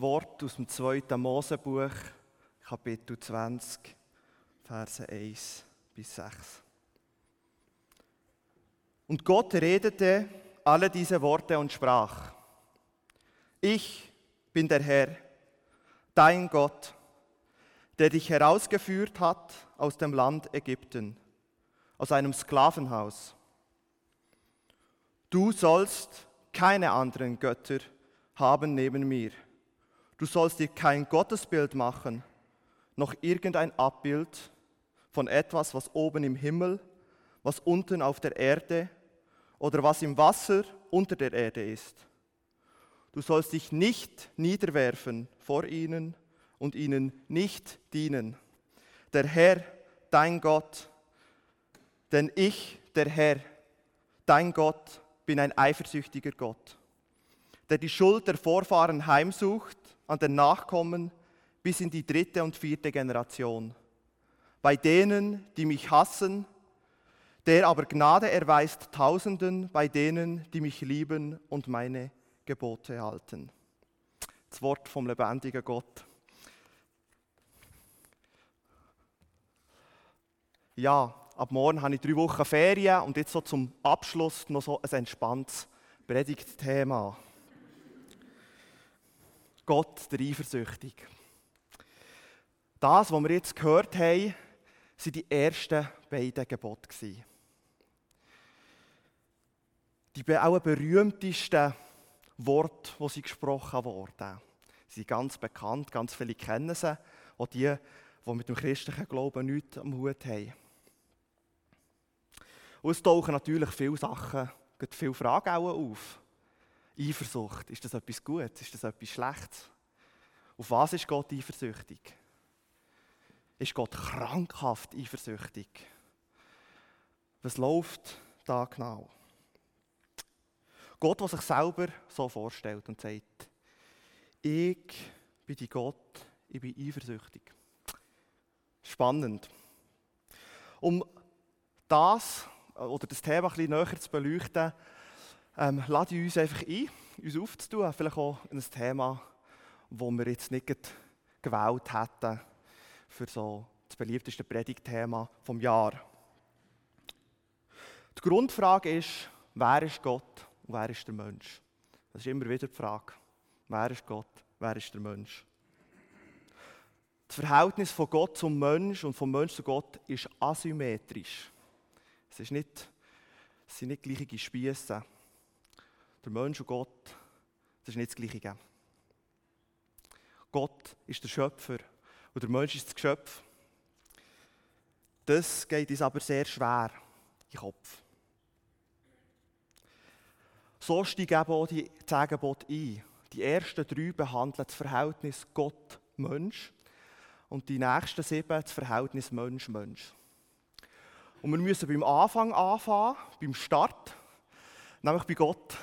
Wort aus dem 2. Mosebuch, Kapitel 20, Verse 1 bis 6. Und Gott redete alle diese Worte und sprach, ich bin der Herr, dein Gott, der dich herausgeführt hat aus dem Land Ägypten, aus einem Sklavenhaus. Du sollst keine anderen Götter haben neben mir. Du sollst dir kein Gottesbild machen, noch irgendein Abbild von etwas, was oben im Himmel, was unten auf der Erde oder was im Wasser unter der Erde ist. Du sollst dich nicht niederwerfen vor ihnen und ihnen nicht dienen. Der Herr, dein Gott, denn ich, der Herr, dein Gott, bin ein eifersüchtiger Gott, der die Schuld der Vorfahren heimsucht an den Nachkommen bis in die dritte und vierte Generation. Bei denen, die mich hassen, der aber Gnade erweist Tausenden bei denen, die mich lieben und meine Gebote halten. Das Wort vom lebendigen Gott. Ja, ab morgen habe ich drei Wochen Ferien und jetzt so zum Abschluss noch so ein entspanntes Predigtthema. Gott, der Eifersüchtig. Das, was wir jetzt gehört haben, sind die ersten beiden Gebote. Die auch berühmtesten Worte, die sie gesprochen wurden. Sie sind ganz bekannt, ganz viele kennen sie, auch die, die mit dem christlichen Glauben nichts am Hut haben. Und es tauchen natürlich viele Sachen, viele Fragen auch auf. Eifersucht, ist das etwas Gutes? Ist das etwas Schlechtes? Auf was ist Gott eifersüchtig? Ist Gott krankhaft eifersüchtig? Was läuft da genau? Gott, der sich selber so vorstellt und sagt, ich bin die Gott, ich bin eifersüchtig. Spannend. Um das oder das Thema ein bisschen näher zu beleuchten, ähm, lade ich uns einfach ein, uns aufzutun. Vielleicht auch ein Thema, das wir jetzt nicht gewählt hätten für so das beliebteste Predigtthema vom Jahr. Die Grundfrage ist, wer ist Gott und wer ist der Mensch? Das ist immer wieder die Frage. Wer ist Gott? Wer ist der Mensch? Das Verhältnis von Gott zum Mensch und vom Mensch zu Gott ist asymmetrisch. Es, ist nicht, es sind nicht gleiche Spieße. Der Mensch und Gott, das ist nicht das Gleiche. Gott ist der Schöpfer und der Mensch ist das Geschöpf. Das geht uns aber sehr schwer den Kopf. So steigen eben auch die zehn ein. Die ersten drei behandeln das Verhältnis Gott-Mensch und die nächsten sieben das Verhältnis Mensch-Mensch. Und wir müssen beim Anfang anfangen, beim Start, nämlich bei Gott.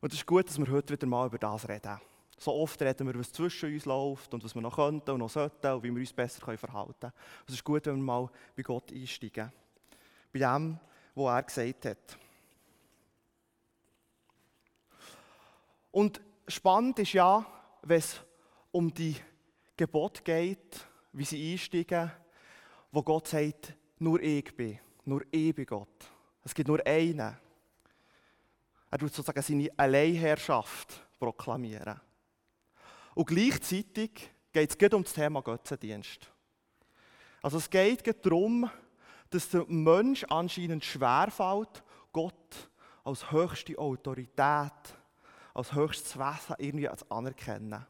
Und es ist gut, dass wir heute wieder mal über das reden. So oft reden wir, was zwischen uns läuft und was wir noch könnten und noch sollten und wie wir uns besser verhalten können. Es ist gut, wenn wir mal bei Gott einsteigen. Bei dem, was er gesagt hat. Und spannend ist ja, wenn es um die Gebote geht, wie sie einsteigen, wo Gott sagt, nur ich bin, nur ich bin Gott. Es gibt nur einen. Er tut sozusagen seine Alleinherrschaft proklamieren. Und gleichzeitig geht es um das Thema Götzendienst. Also es geht darum, dass der Mensch anscheinend schwerfällt, Gott als höchste Autorität, als höchstes Wesen irgendwie anerkennen.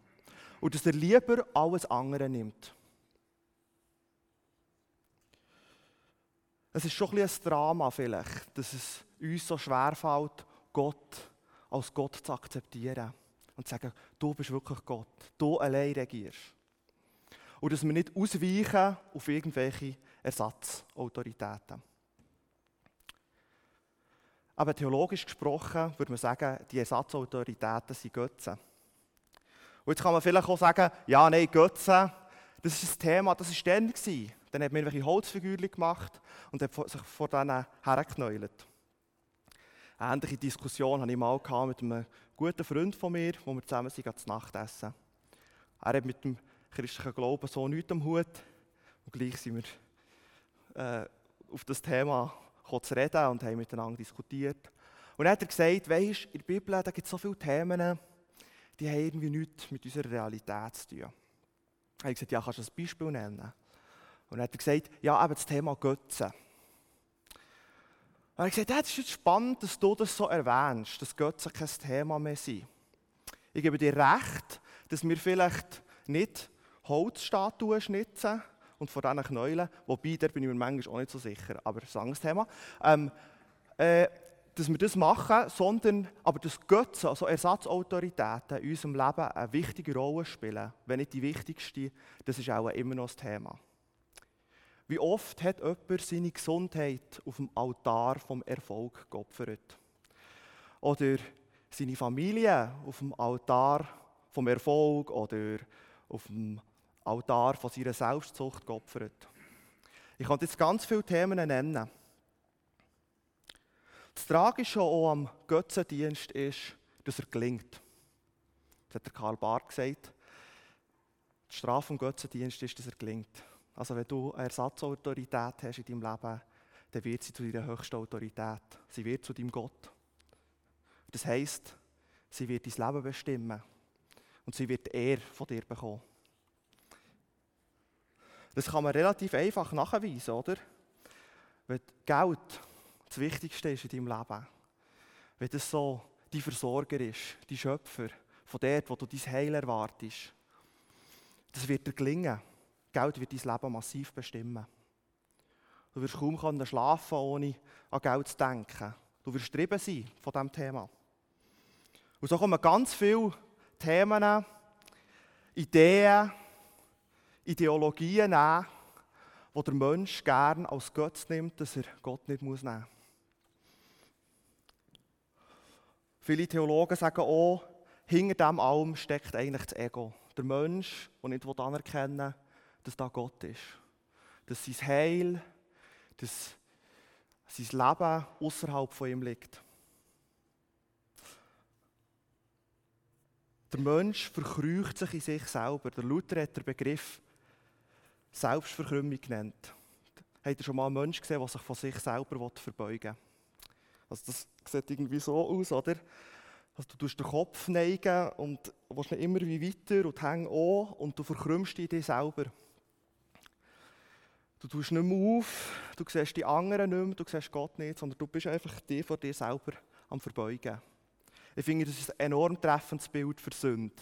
Und dass er lieber alles andere nimmt. Es ist schon ein, ein Drama vielleicht, dass es uns so schwerfällt, Gott als Gott zu akzeptieren und zu sagen, du bist wirklich Gott, du allein regierst. Und dass wir nicht ausweichen auf irgendwelche Ersatzautoritäten. Aber theologisch gesprochen würde man sagen, die Ersatzautoritäten sind Götzen. Und jetzt kann man vielleicht auch sagen, ja, nein, Götzen, das ist ein Thema, das war dann. Dann hat man irgendwelche Holzfiguren gemacht und hat sich vor denen hergeknäult. Eine ähnliche Diskussion hatte ich mal mit einem guten Freund von mir, wo wir zusammen sind, zu Nacht essen. Er hat mit dem christlichen Glauben so nichts am Hut. Und gleich sind wir äh, auf das Thema zu reden und haben miteinander diskutiert. Und dann hat er gesagt, weisst, in der Bibel gibt es so viele Themen, die haben irgendwie nichts mit unserer Realität zu tun. Er hat gesagt, ja, kannst du ein Beispiel nennen? Und dann hat er gesagt, ja, eben das Thema Götzen. Und er gesagt, ja, das ist jetzt spannend, dass du das so erwähnst, dass Götzen kein Thema mehr sind. Ich gebe dir recht, dass wir vielleicht nicht Holzstatuen schnitzen und vor diesen Knäulen, wobei, da bin ich mir manchmal auch nicht so sicher, aber das ist ein anderes Thema, ähm, äh, dass wir das machen, sondern aber dass Götzen, also Ersatzautoritäten in unserem Leben eine wichtige Rolle spielen, wenn nicht die wichtigste, das ist auch immer noch das Thema. Wie oft hat jemand seine Gesundheit auf dem Altar vom Erfolg geopfert? Oder seine Familie auf dem Altar vom Erfolg oder auf dem Altar von seiner Selbstzucht geopfert? Ich kann jetzt ganz viele Themen nennen. Das Tragische auch am Götzendienst ist, dass er gelingt. Das hat der Karl Barth gesagt. Die Strafe vom Götzendienst ist, dass er gelingt. Also wenn du eine Ersatzautorität hast in deinem Leben, dann wird sie zu deiner höchsten Autorität. Sie wird zu deinem Gott. Das heisst, sie wird dein Leben bestimmen. Und sie wird Ehre von dir bekommen. Das kann man relativ einfach nachweisen, oder? Wenn Geld das Wichtigste ist in deinem Leben. Wenn das so dein Versorger ist, dein Schöpfer, von dort, wo du dein Heil erwartest, das wird dir gelingen. Geld wird dein Leben massiv bestimmen. Du wirst kaum können schlafen, ohne an Geld zu denken. Du wirst treiben sein von diesem Thema. Und so kommen ganz viele Themen, Ideen, Ideologien nehmen, die der Mensch gerne als Gott nimmt, dass er Gott nicht nehmen muss. Viele Theologen sagen auch, hinter dem allem steckt eigentlich das Ego. Der Mensch, der nicht anerkennen will, dass da Gott ist. Dass sein Heil, dass sein Leben außerhalb von ihm liegt. Der Mensch verkrücht sich in sich selber. Der Luther hat den Begriff Selbstverkrümmung genannt. Habt ihr schon mal einen Menschen gesehen, der sich von sich selber verbeugen will? Also das sieht irgendwie so aus, oder? Also du tust den Kopf neigen und willst immer wie weiter und häng an und du verkrümmst dich selber. Du tust nicht mehr auf, du siehst die anderen nicht mehr, du siehst Gott nicht, sondern du bist einfach dir vor dir selber am Verbeugen. Ich finde, das ist ein enorm treffendes Bild für Sünde.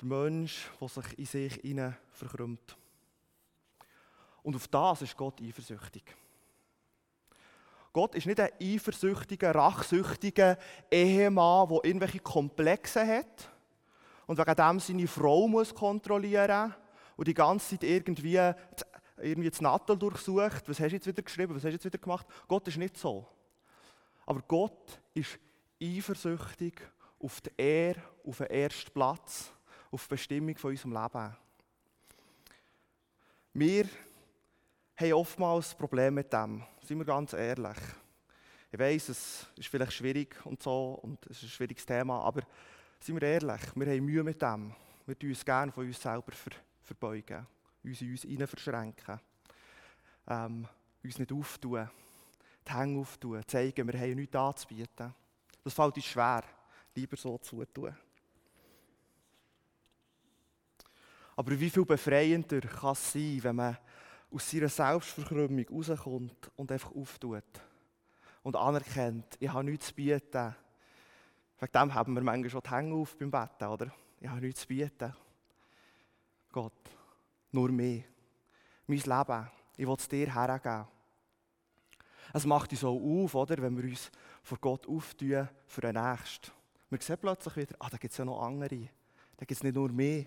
Der Mensch, der sich in sich hinein verkrümmt. Und auf das ist Gott eifersüchtig. Gott ist nicht ein eifersüchtiger, rachsüchtiger Ehemann, der irgendwelche Komplexe hat und wegen dem seine Frau muss kontrollieren und die ganze Zeit irgendwie, irgendwie das Nattel durchsucht. Was hast du jetzt wieder geschrieben? Was hast du jetzt wieder gemacht? Gott ist nicht so. Aber Gott ist eifersüchtig auf die Ehre, auf den ersten Platz, auf die Bestimmung von unserem Leben. Wir haben oftmals ein Problem mit dem. Seien wir ganz ehrlich. Ich weiß, es ist vielleicht schwierig und so und es ist ein schwieriges Thema, aber seien wir ehrlich, wir haben Mühe mit dem. Wir tun uns gerne von uns selber ver verbeugen, uns in uns hinein verschränken, ähm, uns nicht auftun, die Hänge auftun, zeigen, wir haben nichts anzubieten. Das fällt uns schwer, lieber so zu tun. Aber wie viel befreiender kann es sein, wenn man aus seiner Selbstverkrümmung rauskommt und einfach auftut und anerkennt, ich habe nichts zu bieten. Wegen dem haben wir manchmal schon die Hänge auf beim Betten, oder? Ich habe nichts zu bieten. Gott, nur mir. Mein Leben, ich will es dir hergeben. Es macht uns auch auf, oder, wenn wir uns vor Gott auftun für den Nächsten. Wir sehen plötzlich wieder, ah, da gibt es ja noch andere. Da gibt es nicht nur mich.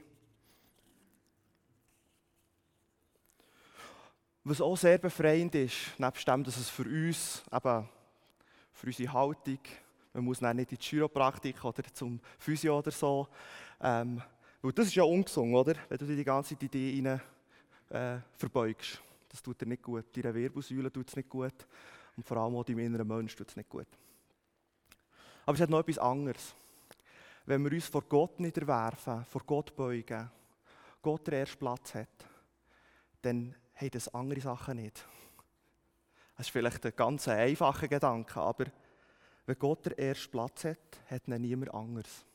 Was auch sehr befreiend ist, nebst dem, dass es für uns, eben für unsere Haltung, man muss nicht in die Chiropraktik oder zum Physio oder so, ähm, weil das ist ja ungesund, oder? Wenn du dir die ganze Zeit in rein äh, verbeugst. Das tut dir nicht gut. Deine Wirbelsäule tut es nicht gut. Und vor allem auch deinem inneren Mensch tut es nicht gut. Aber es hat noch etwas anderes. wenn wir uns vor Gott niederwerfen, vor Gott beugen, Gott den ersten Platz hat, dann haben das andere Sachen nicht. Das ist vielleicht ein ganz einfacher Gedanke, aber wenn Gott den ersten Platz hat, hat ihn niemand anders.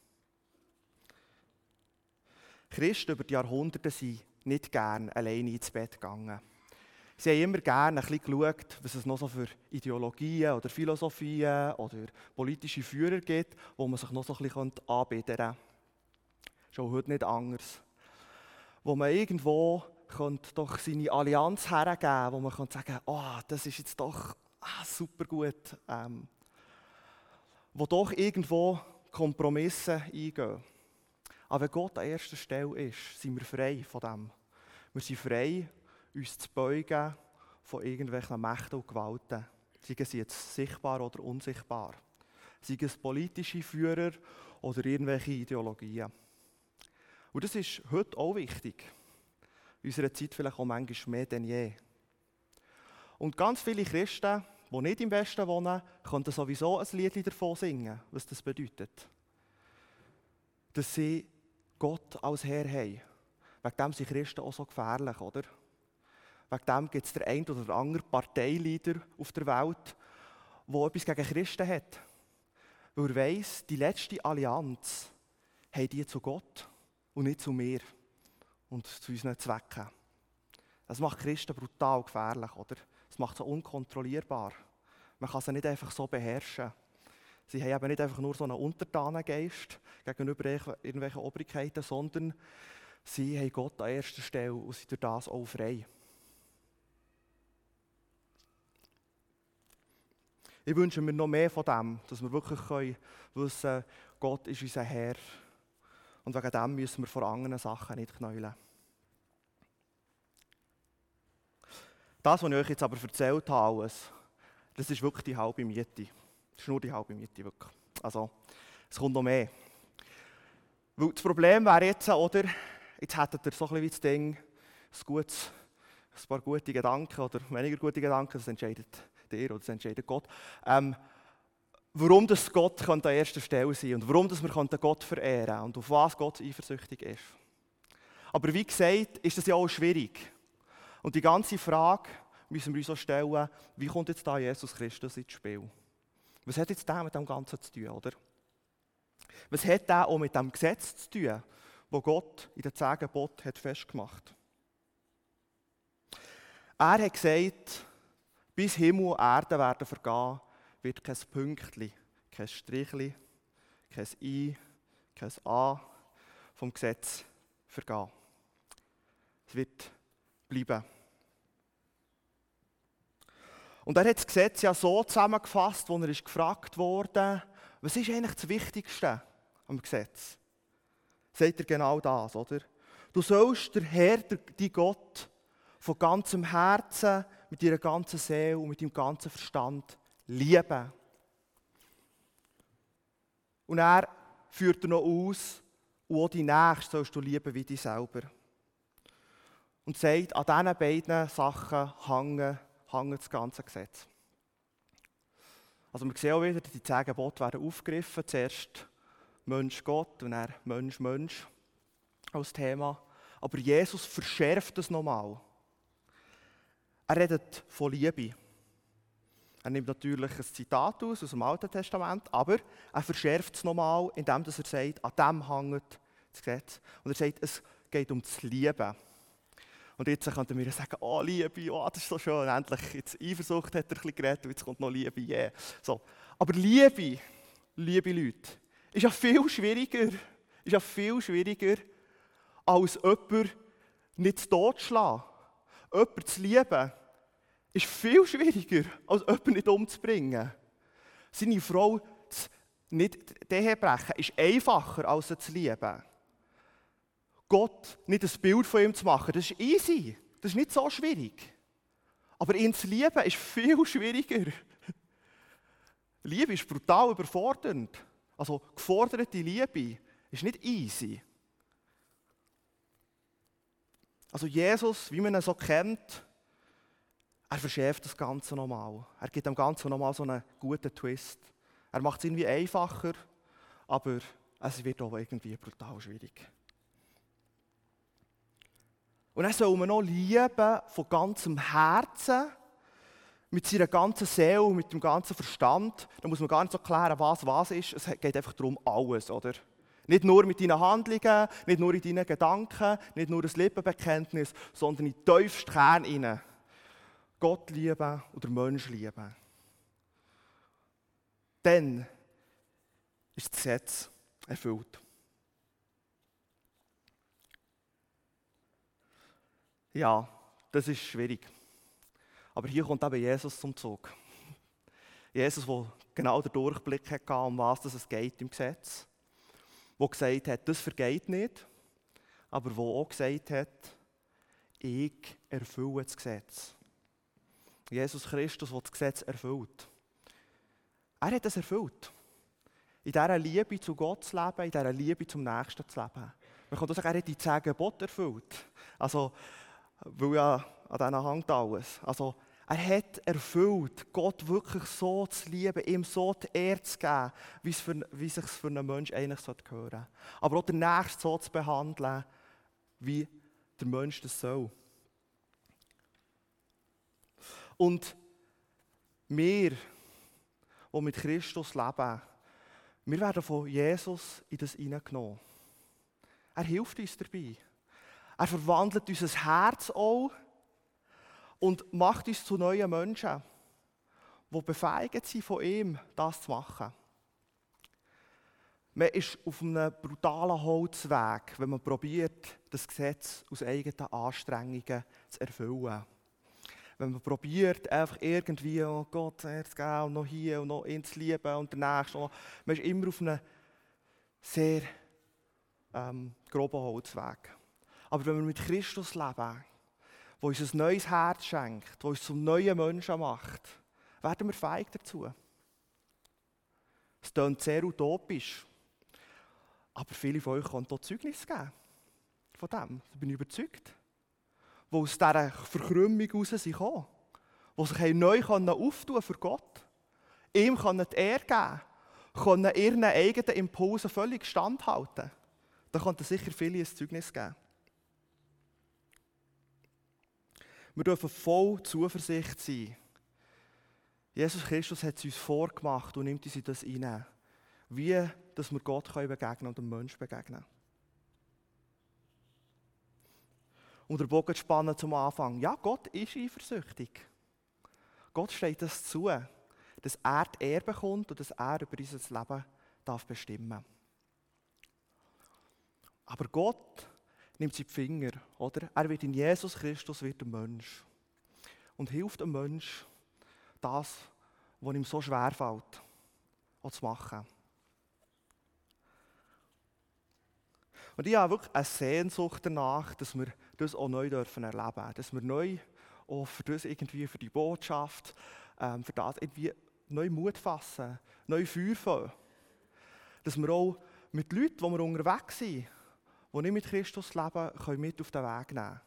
Christen über die Jahrhunderte sind nicht gerne alleine ins Bett gegangen. Sie haben immer gerne ein bisschen geschaut, was es noch so für Ideologien oder Philosophien oder politische Führer gibt, wo man sich noch so ein bisschen anbieten könnte. Schon heute nicht anders. Wo man irgendwo könnte doch seine Allianz hergeben wo man könnte sagen oh, das ist jetzt doch ah, super gut. Ähm, wo doch irgendwo Kompromisse eingehen. Aber wenn Gott an erster Stelle ist, sind wir frei von dem. Wir sind frei, uns zu beugen von irgendwelchen Mächten und Gewalten. Seien sie jetzt sichtbar oder unsichtbar. Seien es politische Führer oder irgendwelche Ideologien. Und das ist heute auch wichtig. In unserer Zeit vielleicht auch manchmal mehr denn je. Und ganz viele Christen, die nicht im Westen wohnen, können sowieso ein Lied davon singen, was das bedeutet. Dass sie Gott als Herr haben. Wegen dem sind Christen auch so gefährlich, oder? Wegen dem gibt es der ein oder andere Parteileader auf der Welt, der etwas gegen Christen hat. Weil er weiss, die letzte Allianz haben die zu Gott und nicht zu mir und zu unseren Zwecken. Das macht Christen brutal gefährlich, oder? Das macht sie unkontrollierbar. Man kann sie nicht einfach so beherrschen. Sie haben eben nicht einfach nur so einen Untertanengeist gegenüber irgendwelchen Obrigkeiten, sondern sie haben Gott an erster Stelle und sind durch das auch frei. Ich wünsche mir noch mehr von dem, dass wir wirklich können wissen Gott ist unser Herr. Und wegen dem müssen wir vor anderen Sachen nicht knäulen. Das, was ich euch jetzt aber erzählt habe, das ist wirklich die halbe Miete. Das ist nur die halbe Miete, wirklich. Also, es kommt noch mehr. Weil das Problem wäre jetzt, oder, jetzt hättet ihr so ein bisschen wie das Ding, ein, gutes, ein paar gute Gedanken oder weniger gute Gedanken, das entscheidet dir oder das entscheidet Gott. Ähm, warum das Gott an erster Stelle sein und warum dass wir Gott verehren und auf was Gott eifersüchtig ist. Aber wie gesagt, ist das ja auch schwierig. Und die ganze Frage müssen wir uns auch stellen, wie kommt jetzt da Jesus Christus ins Spiel? Was hat jetzt der mit dem Ganzen zu tun, oder? Was hat der auch mit dem Gesetz zu tun, wo Gott in den zehn Geboten hat? Er hat gesagt, bis Himmel und Erde werden vergehen, wird kein Pünktchen, kein Strichli, kein I, kein A vom Gesetz vergehen. Es wird bleiben. Und er hat das Gesetz ja so zusammengefasst, wo er ist gefragt wurde, was ist eigentlich das Wichtigste am Gesetz? Sagt er genau das, oder? Du sollst der Herr, dein Gott, von ganzem Herzen, mit deiner ganzen Seele und mit deinem ganzen Verstand lieben. Und er führt er noch aus, und auch die Nächste sollst du lieben wie dich selber. Und sagt, an diesen beiden Sachen hängen, hängt das ganze Gesetz. Also wir sehen auch wieder, die zehn Gebote werden aufgegriffen. Zuerst Mensch Gott und dann Mensch Mensch als Thema. Aber Jesus verschärft es nochmal. Er redet von Liebe. Er nimmt natürlich ein Zitat aus, aus dem Alten Testament, aber er verschärft es nochmal, indem er sagt, an dem hängt das Gesetz. Und er sagt, es geht um das Lieben. Und jetzt könnten wir sagen, oh Liebe, oh, das ist so schön, endlich, jetzt Eifersucht hat er ein bisschen geredet, und jetzt kommt noch Liebe, yeah. So. Aber Liebe, liebe Leute, ist ja viel schwieriger, ist ja viel schwieriger, als jemanden nicht totzuschlagen. Jemanden zu lieben, ist viel schwieriger, als jemanden nicht umzubringen. Seine Frau zu nicht brechen, ist einfacher, als sie zu lieben. Gott nicht ein Bild von ihm zu machen, das ist easy. Das ist nicht so schwierig. Aber ihn zu lieben ist viel schwieriger. Liebe ist brutal überfordernd. Also geforderte Liebe ist nicht easy. Also Jesus, wie man ihn so kennt, er verschärft das Ganze nochmal. Er gibt dem Ganzen nochmal so einen guten Twist. Er macht es irgendwie einfacher, aber es wird auch irgendwie brutal schwierig. Und dann soll man noch lieben von ganzem Herzen, mit seiner ganzen Seele, mit dem ganzen Verstand. Da muss man gar nicht so klären, was was ist. Es geht einfach darum, alles, oder? Nicht nur mit deinen Handlungen, nicht nur in deinen Gedanken, nicht nur das Lippenbekenntnis, sondern in den tiefsten Kern hinein. Gott lieben oder Mensch lieben. Dann ist das Gesetz erfüllt. Ja, das ist schwierig. Aber hier kommt eben Jesus zum Zug. Jesus, der genau den Durchblick hatte, um was es geht im Gesetz. Der gesagt hat, das vergeht nicht, aber der auch gesagt hat, ich erfülle das Gesetz. Jesus Christus, der das Gesetz erfüllt. Er hat es erfüllt. In dieser Liebe zu Gott zu leben, in dieser Liebe zum Nächsten zu leben. Man kann auch sagen, er hat die zehn Gebote erfüllt. Also, weil ja an denen hängt alles. Also, er hat erfüllt, Gott wirklich so zu lieben, ihm so die Ehre zu geben, wie es, für, wie es sich für einen Menschen eigentlich gehören sollte. Aber auch den Nächsten so zu behandeln, wie der Mensch das soll. Und wir, die mit Christus leben, wir werden von Jesus in das hineingenommen. Er hilft uns dabei. Er verwandelt unser Herz auch und macht uns zu neuen Menschen, die befähigt sind, von ihm das zu machen. Man ist auf einem brutalen Holzweg, wenn man probiert, das Gesetz aus eigenen Anstrengungen zu erfüllen. Wenn man probiert, einfach irgendwie, oh Gott, jetzt gehen und noch hier und noch ins Lieben und der Nächste. Man ist immer auf einem sehr ähm, groben Holzweg. Aber wenn wir mit Christus leben, wo uns ein neues Herz schenkt, wo uns zum neuen Menschen macht, werden wir feig dazu. Es klingt sehr utopisch. Aber viele von euch können hier Zeugnis geben. Von dem. Da bin ich überzeugt. Die aus dieser Verkrümmung heraus sind gekommen. Die sich neu auftun für Gott. Ihm können die Ehre geben. Können ihren eigenen Impulsen völlig standhalten. Da könnten sicher viele ein Zeugnis geben. Wir dürfen voll Zuversicht sein. Jesus Christus hat es uns vorgemacht und nimmt uns in das hinein. Wie dass wir Gott begegnen können und dem Menschen begegnen. Und der Bogen spannen zum Anfang. Ja, Gott ist eifersüchtig. Gott steht das zu, dass er die Ehre bekommt und dass er über unser Leben darf bestimmen Aber Gott nimmt sie die Finger, oder? Er wird in Jesus Christus wird ein Mensch und hilft dem Mensch, das, was ihm so schwer fällt, auch zu machen. Und ich habe wirklich eine Sehnsucht danach, dass wir das auch neu dürfen erleben dürfen. Dass wir neu auch für das irgendwie, für die Botschaft, ähm, für das irgendwie neu Mut fassen, neu Feuer fangen. Dass wir auch mit Leuten, die wir unterwegs sind, die nicht mit Christus leben, können mit auf den Weg nehmen.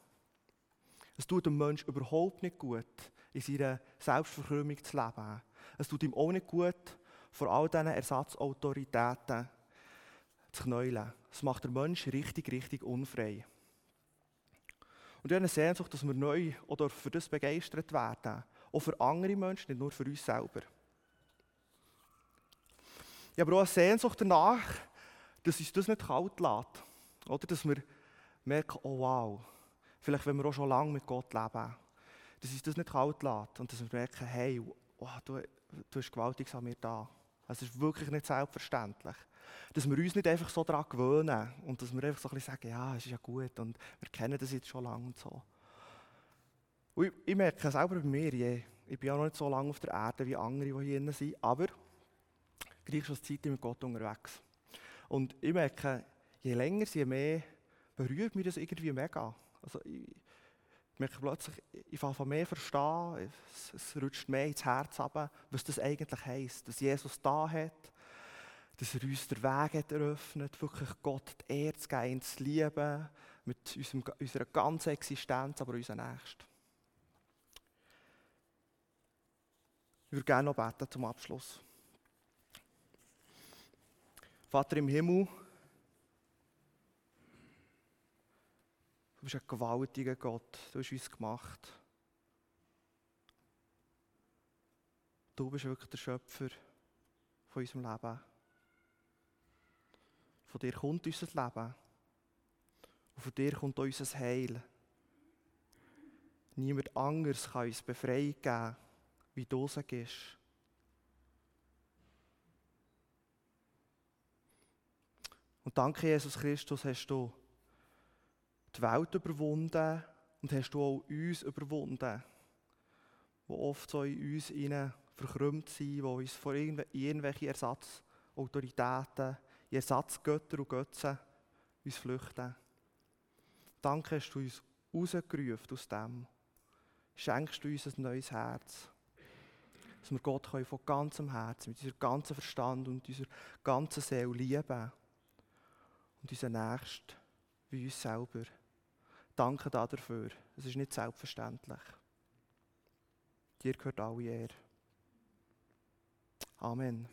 Es tut dem Menschen überhaupt nicht gut, in seiner Selbstverkrümmung zu leben. Es tut ihm auch nicht gut, vor all diesen Ersatzautoritäten zu knäulen. Es macht den Menschen richtig, richtig unfrei. Und ich habe eine Sehnsucht, dass wir neu oder für das begeistert werden. Auch für andere Menschen, nicht nur für uns selber. Ich habe aber auch eine Sehnsucht danach, dass uns das nicht kalt lässt. Oder dass wir merken, oh wow, vielleicht wenn wir auch schon lange mit Gott leben, dass uns das nicht kalt lässt und dass wir merken, hey, oh, du, du bist gewaltig an mir da. Es ist wirklich nicht selbstverständlich. Dass wir uns nicht einfach so daran gewöhnen und dass wir einfach so ein bisschen sagen, ja, es ist ja gut und wir kennen das jetzt schon lange und so. Und ich, ich merke selber bei mir, ich, ich bin ja noch nicht so lange auf der Erde wie andere, die hier sind, aber gleich schon Zeit mit Gott unterwegs. Und ich merke, je länger, je mehr berührt mich das irgendwie mega. Also ich merke plötzlich, ich fange mehr verstehen, es, es rutscht mehr ins Herz ab, was das eigentlich heisst. Dass Jesus da hat, dass er uns den Weg hat eröffnet, wirklich Gott die Ehre zu geben, zu lieben, mit unserem, unserer ganzen Existenz, aber unserer Nächsten. Ich würde gerne noch beten zum Abschluss. Vater im Himmel, bist ein gewaltiger Gott. Du hast uns gemacht. Du bist wirklich der Schöpfer von unserem Leben. Von dir kommt unser Leben. Und von dir kommt auch unser Heil. Niemand anders kann uns Befreiung geben, wie du es gibst. Und danke, Jesus Christus, hast du die Welt überwunden und hast du auch uns überwunden, die oft so in uns hinein verkrümmt sind, die uns vor irgendwelchen Ersatzautoritäten, Ersatzgötter und Götzen uns flüchten. Danke hast du uns rausgerufen aus dem. Schenkst du uns ein neues Herz. Dass wir Gott können von ganzem Herzen, mit unserem ganzen Verstand und unserer ganzen Seele lieben. Und unseren Nächsten wie uns selber. Danke dafür. Es ist nicht selbstverständlich. Dir gehört alle Ehre. Amen.